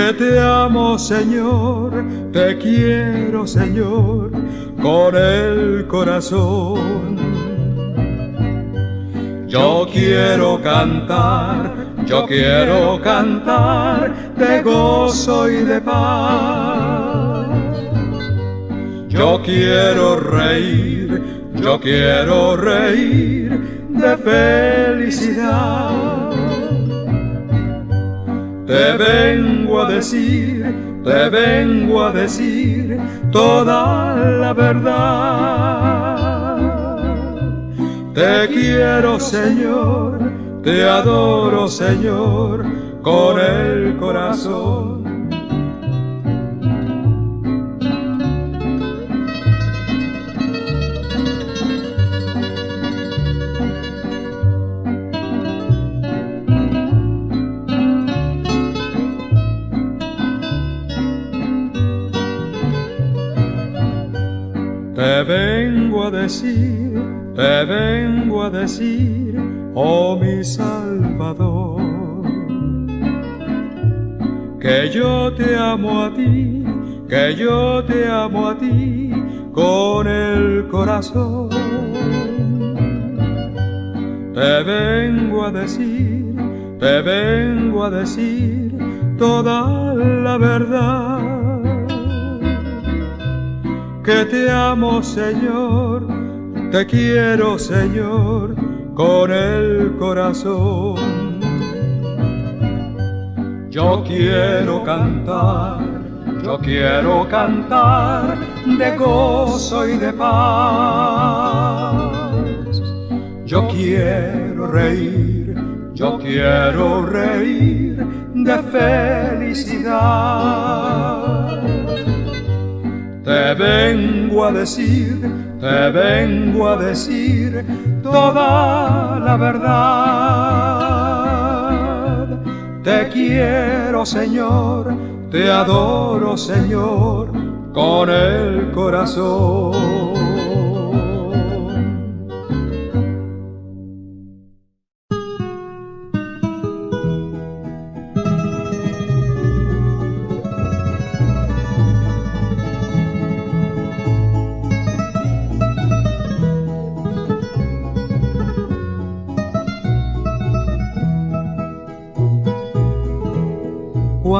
Que te amo, Señor, te quiero, Señor, con el corazón. Yo quiero cantar, yo quiero cantar de gozo y de paz. Yo quiero reír, yo quiero reír de felicidad. Te vengo a decir, te vengo a decir toda la verdad. Te quiero, Señor, te adoro, Señor, con el corazón. Te vengo a decir, oh mi Salvador, que yo te amo a ti, que yo te amo a ti con el corazón. Te vengo a decir, te vengo a decir toda la verdad que te amo, Señor, te quiero, Señor, con el corazón. Yo quiero cantar, yo quiero cantar de gozo y de paz. Yo quiero reír, yo quiero reír de felicidad. Te vengo a decir, te vengo a decir toda la verdad. Te quiero, Señor, te adoro, Señor, con el corazón.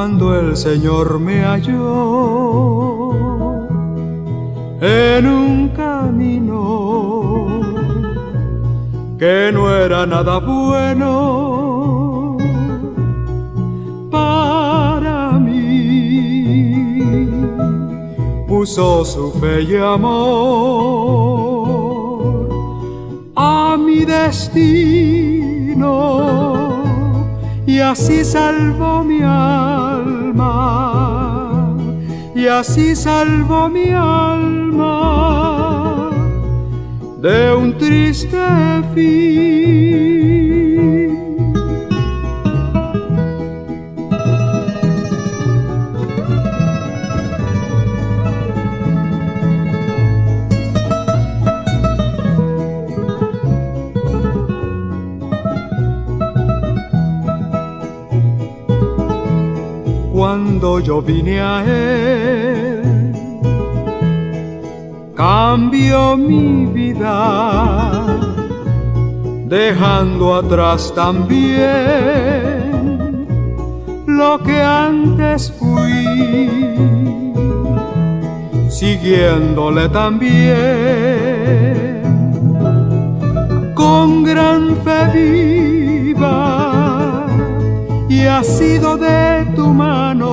Cuando el Señor me halló en un camino que no era nada bueno para mí. Puso su fe y amor a mi destino y así salvó mi alma, y así salvó mi alma de un triste fin. cuando yo vine a él, mi vida, dejando atrás también lo que antes fui, siguiéndole también con gran fe viva y ha sido de tu mano,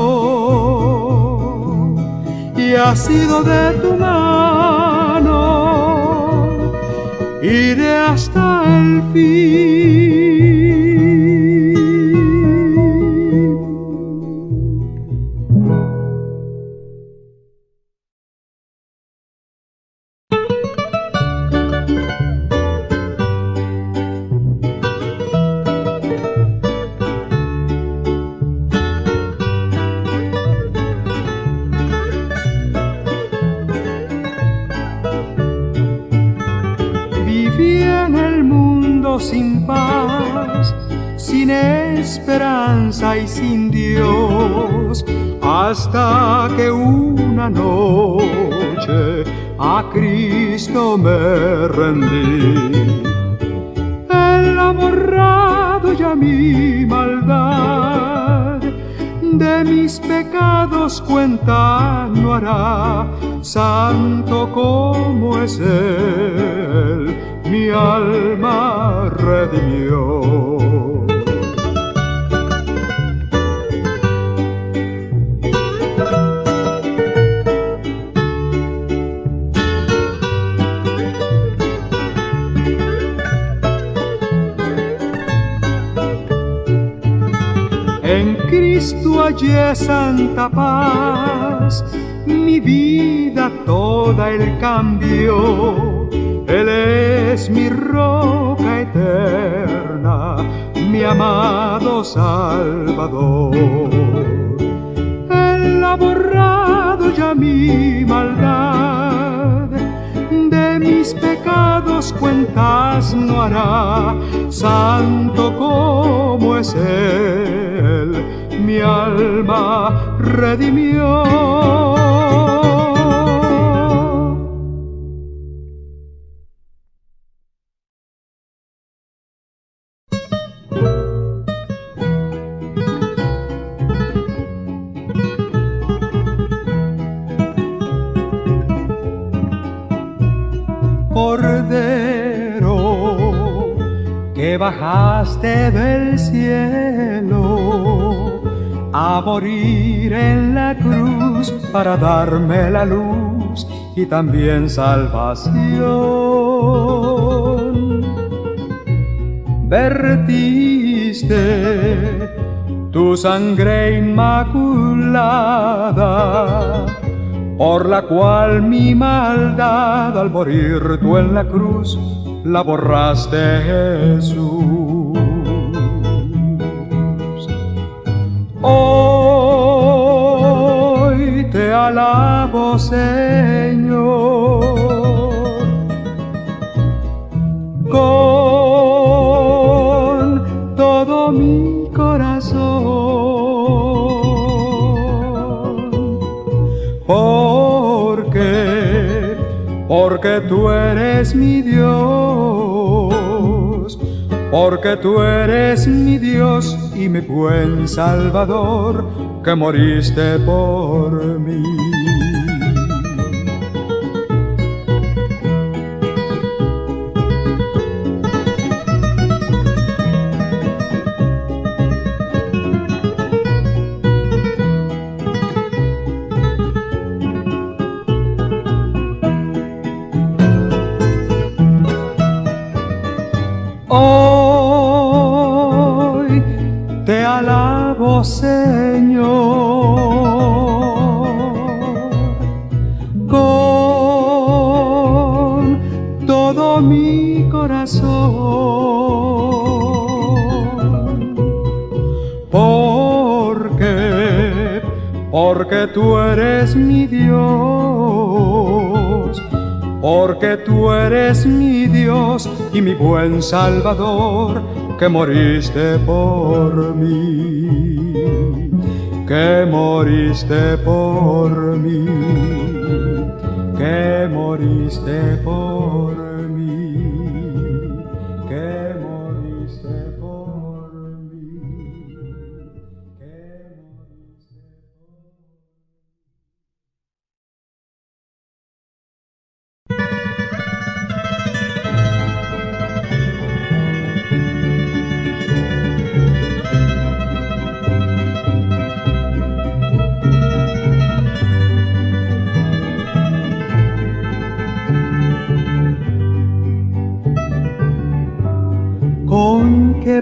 y ha sido de tu iré hasta el fin. Cristo me rendí. Él ha borrado ya mi maldad, de mis pecados cuenta no hará, santo como es Él, mi alma redimió. Santa paz, mi vida toda el cambio. Él es mi roca eterna, mi amado Salvador. Él ha borrado ya mi maldad, de mis pecados cuentas no hará, santo como es Él mi alma redimió. Que bajaste del cielo a morir en la cruz para darme la luz y también salvación. Vertiste tu sangre inmaculada, por la cual mi maldad al morir tú en la cruz la borraste Jesús. Hoy te alabo, Señor, con todo mi corazón, porque, porque tú eres mi Dios, porque tú eres mi Dios y mi buen Salvador, que moriste por mí. Tú eres mi Dios, porque tú eres mi Dios y mi buen Salvador, que moriste por mí, que moriste por mí, que moriste por mí.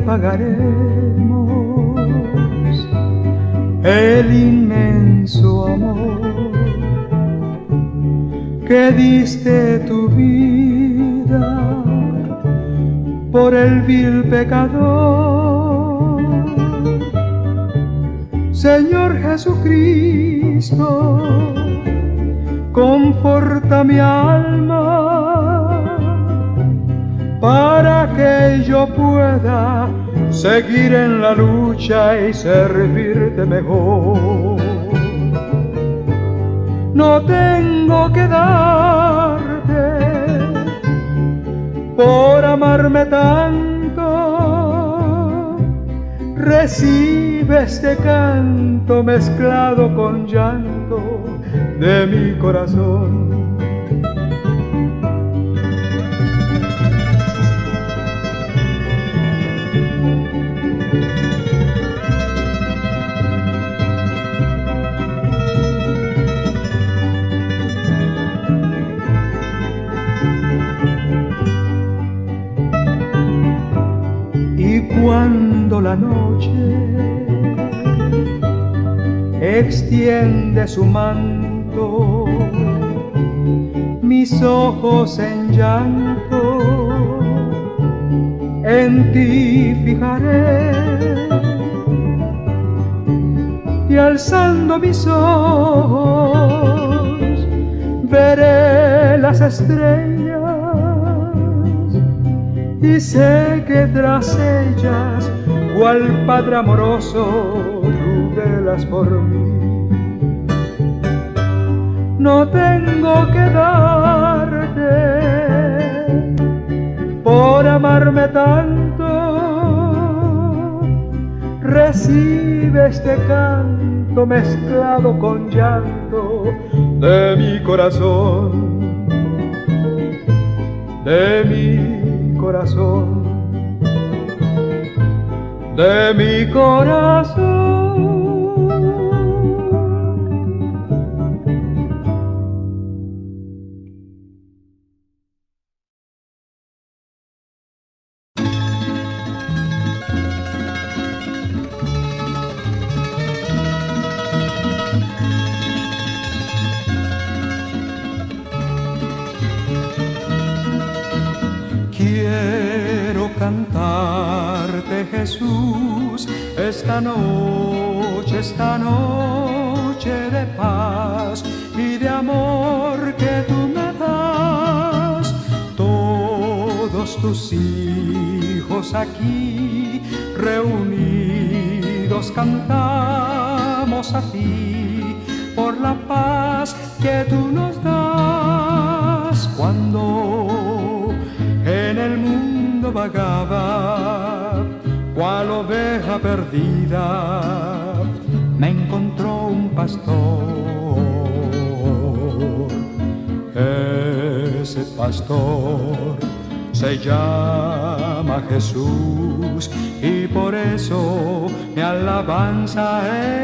Pagaremos el inmenso amor que diste tu vida por el vil pecador. Señor Jesucristo, conforta mi alma para que yo pueda seguir en la lucha y servirte mejor. No tengo que darte por amarme tanto. Recibe este canto mezclado con llanto de mi corazón noche. Extiende su manto, mis ojos en llanto, en ti fijaré. Y alzando mis ojos veré las estrellas. Y sé que tras ellas, cual padre amoroso, tú velas por mí. No tengo que darte por amarme tanto. Recibe este canto mezclado con llanto de mi corazón, de mi corazón, de mi corazón. Esta noche, esta noche de paz y de amor que tú me das. Todos tus hijos aquí reunidos cantamos a ti por la paz que tú nos das cuando en el mundo vagaba cual oveja perdida, me encontró un pastor. Ese pastor se llama Jesús y por eso mi alabanza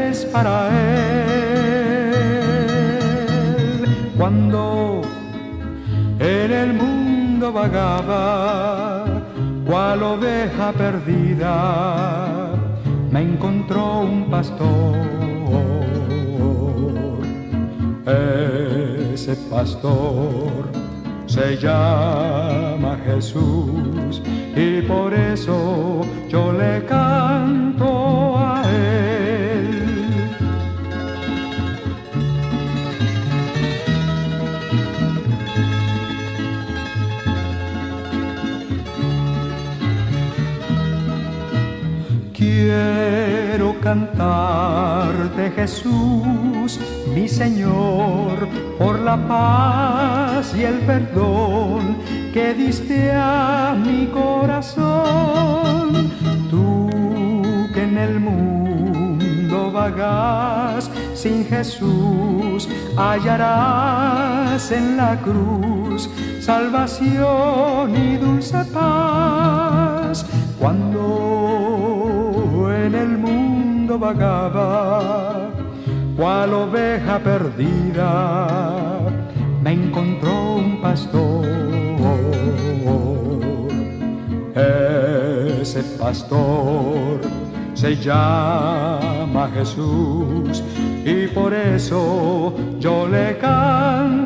es para él. Cuando en el mundo vagaba, cual oveja perdida, me encontró un pastor. Ese pastor se llama Jesús y por eso yo le canto a él. Cantarte Jesús, mi Señor, por la paz y el perdón que diste a mi corazón. Tú que en el mundo vagas sin Jesús, hallarás en la cruz salvación y dulce paz. Cuando vagaba, cual oveja perdida, me encontró un pastor. Ese pastor se llama Jesús y por eso yo le canto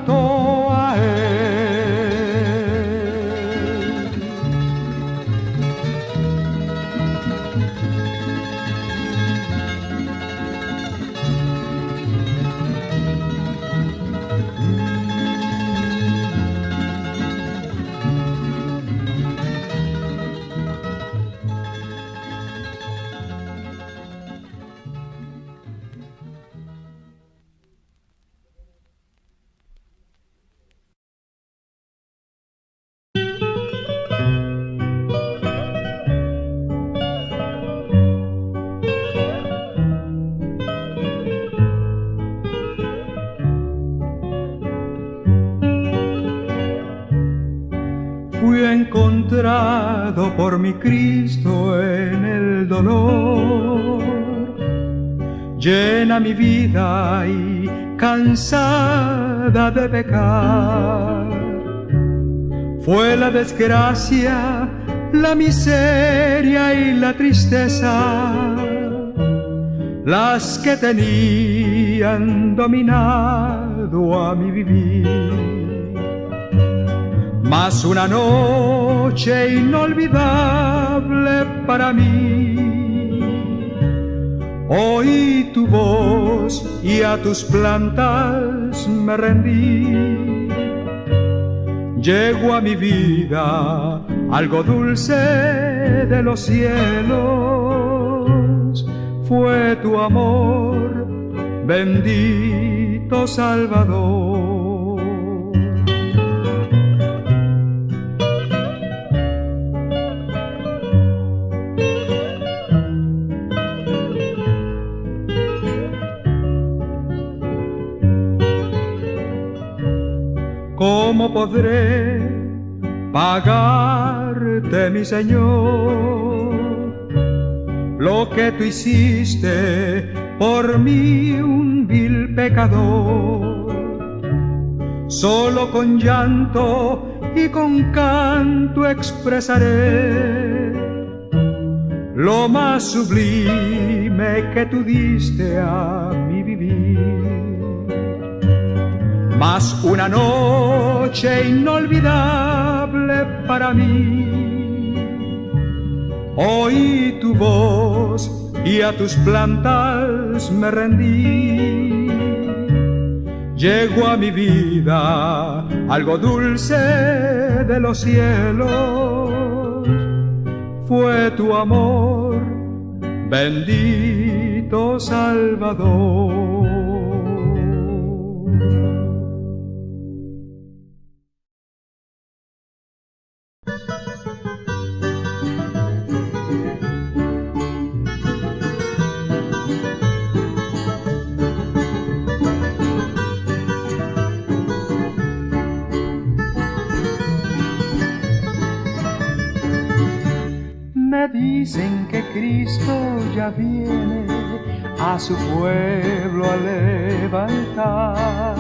encontrado por mi Cristo en el dolor. Llena mi vida y cansada de pecar. Fue la desgracia, la miseria y la tristeza las que tenían dominado a mi vivir mas una noche inolvidable para mí. Oí tu voz y a tus plantas me rendí. Llegó a mi vida algo dulce de los cielos. Fue tu amor, bendito Salvador. ¿Cómo podré pagarte, mi Señor, lo que tú hiciste por mí, un vil pecador? Solo con llanto y con canto expresaré lo más sublime que tú diste a mi vivir mas una noche inolvidable para mí. Oí tu voz y a tus plantas me rendí. Llegó a mi vida algo dulce de los cielos. Fue tu amor, bendito Salvador. Cristo ya viene a su pueblo a levantar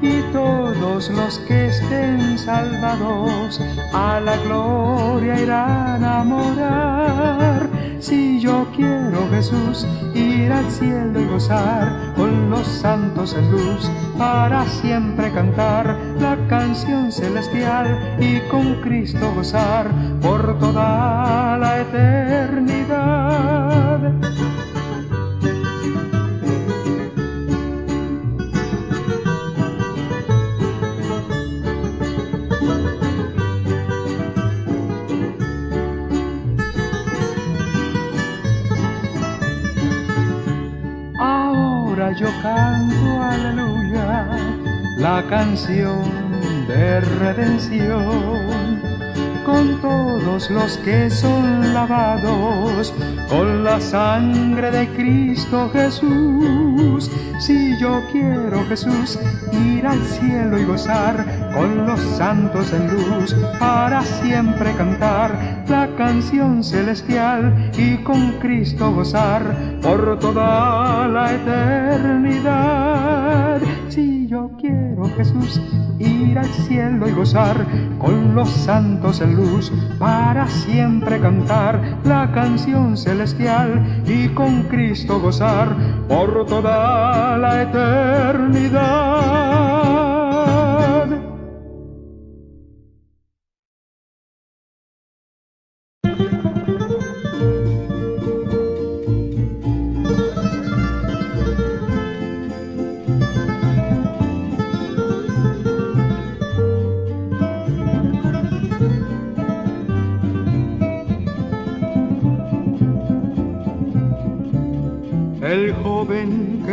y todos los que estén salvados a la gloria irán a morar. Si yo quiero Jesús ir al cielo y gozar con los santos en luz para siempre cantar la canción celestial y con Cristo gozar por toda la eternidad. yo canto aleluya, la canción de redención con todos los que son lavados con la sangre de Cristo Jesús. Si yo quiero Jesús ir al cielo y gozar con los santos en luz para siempre cantar la canción celestial y con Cristo gozar por toda la eternidad. Jesús ir al cielo y gozar con los santos en luz para siempre cantar la canción celestial y con Cristo gozar por toda la eternidad.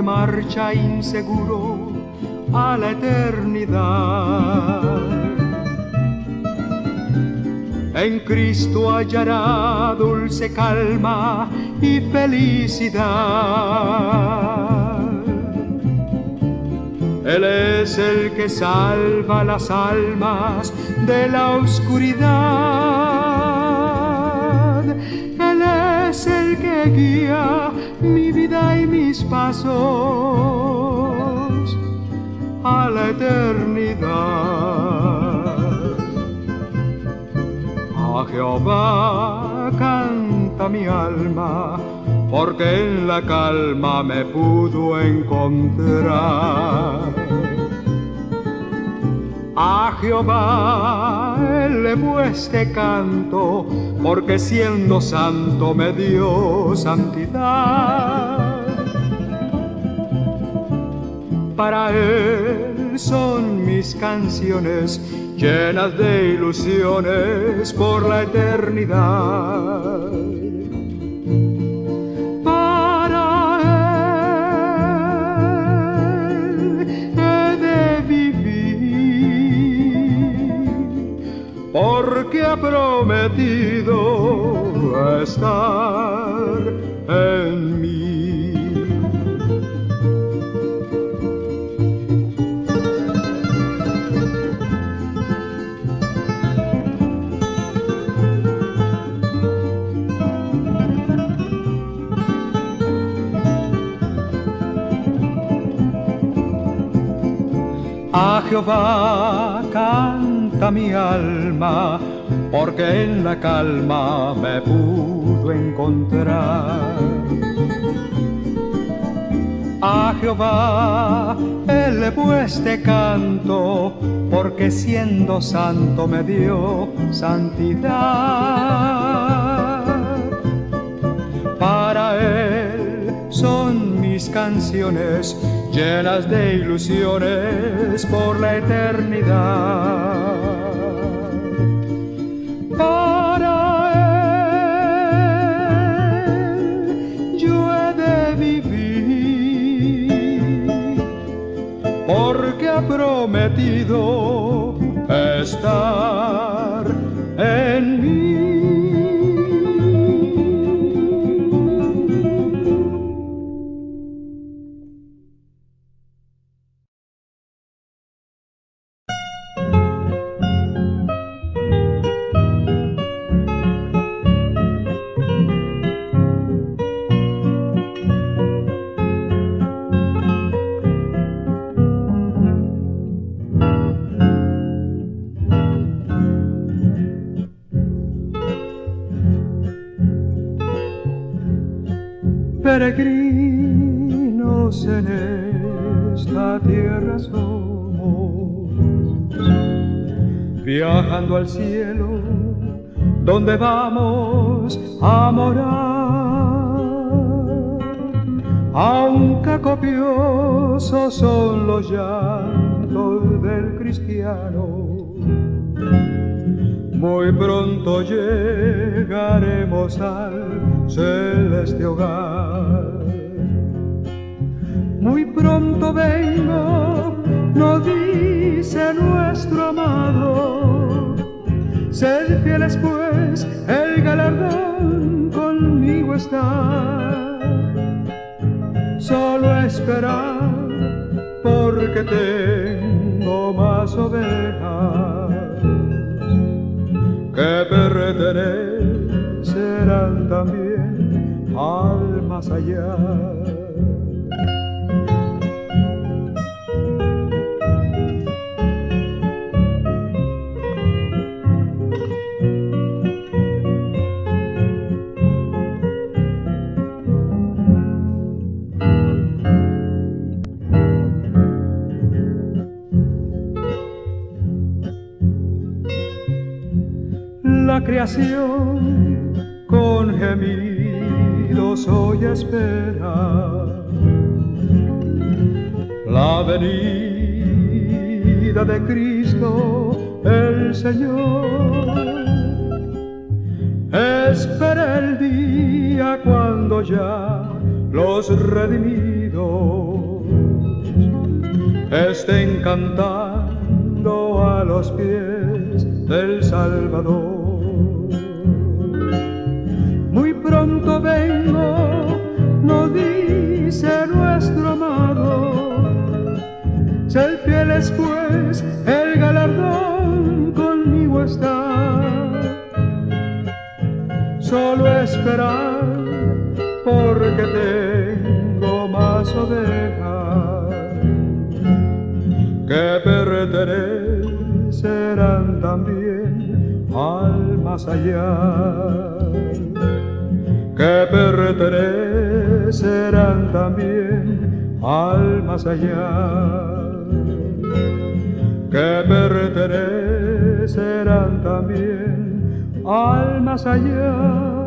Marcha inseguro a la eternidad. En Cristo hallará dulce calma y felicidad. Él es el que salva las almas de la oscuridad. Él es el guía mi vida y mis pasos a la eternidad. A Jehová canta mi alma porque en la calma me pudo encontrar. A Jehová elevo este canto, porque siendo santo me dio santidad. Para Él son mis canciones llenas de ilusiones por la eternidad. Ha prometido estar en mí. A Jehová mi alma, porque en la calma me pudo encontrar. A Jehová elevo este canto, porque siendo santo me dio santidad. Para Él son mis canciones llenas de ilusiones por la eternidad. Prometido estar peregrinos en esta tierra somos, viajando al cielo, donde vamos a morar. Aunque copiosos son los llantos del cristiano, muy pronto llegaremos al celeste hogar. Muy pronto vengo, no dice nuestro amado. Ser fieles pues, el galardón conmigo está. Solo esperar, porque tengo más ovejas que pertenecerán también al más allá. Creación con gemir hoy espera la venida de Cristo el Señor. Espera el día cuando ya los redimidos estén cantando a los pies del Salvador punto vengo, no dice nuestro amado. Ser fieles pues, el galardón conmigo está. Solo esperar, porque tengo más ovejas que pertenecerán también al más allá que pertenecerán también al más allá, que pertenecerán también al más allá.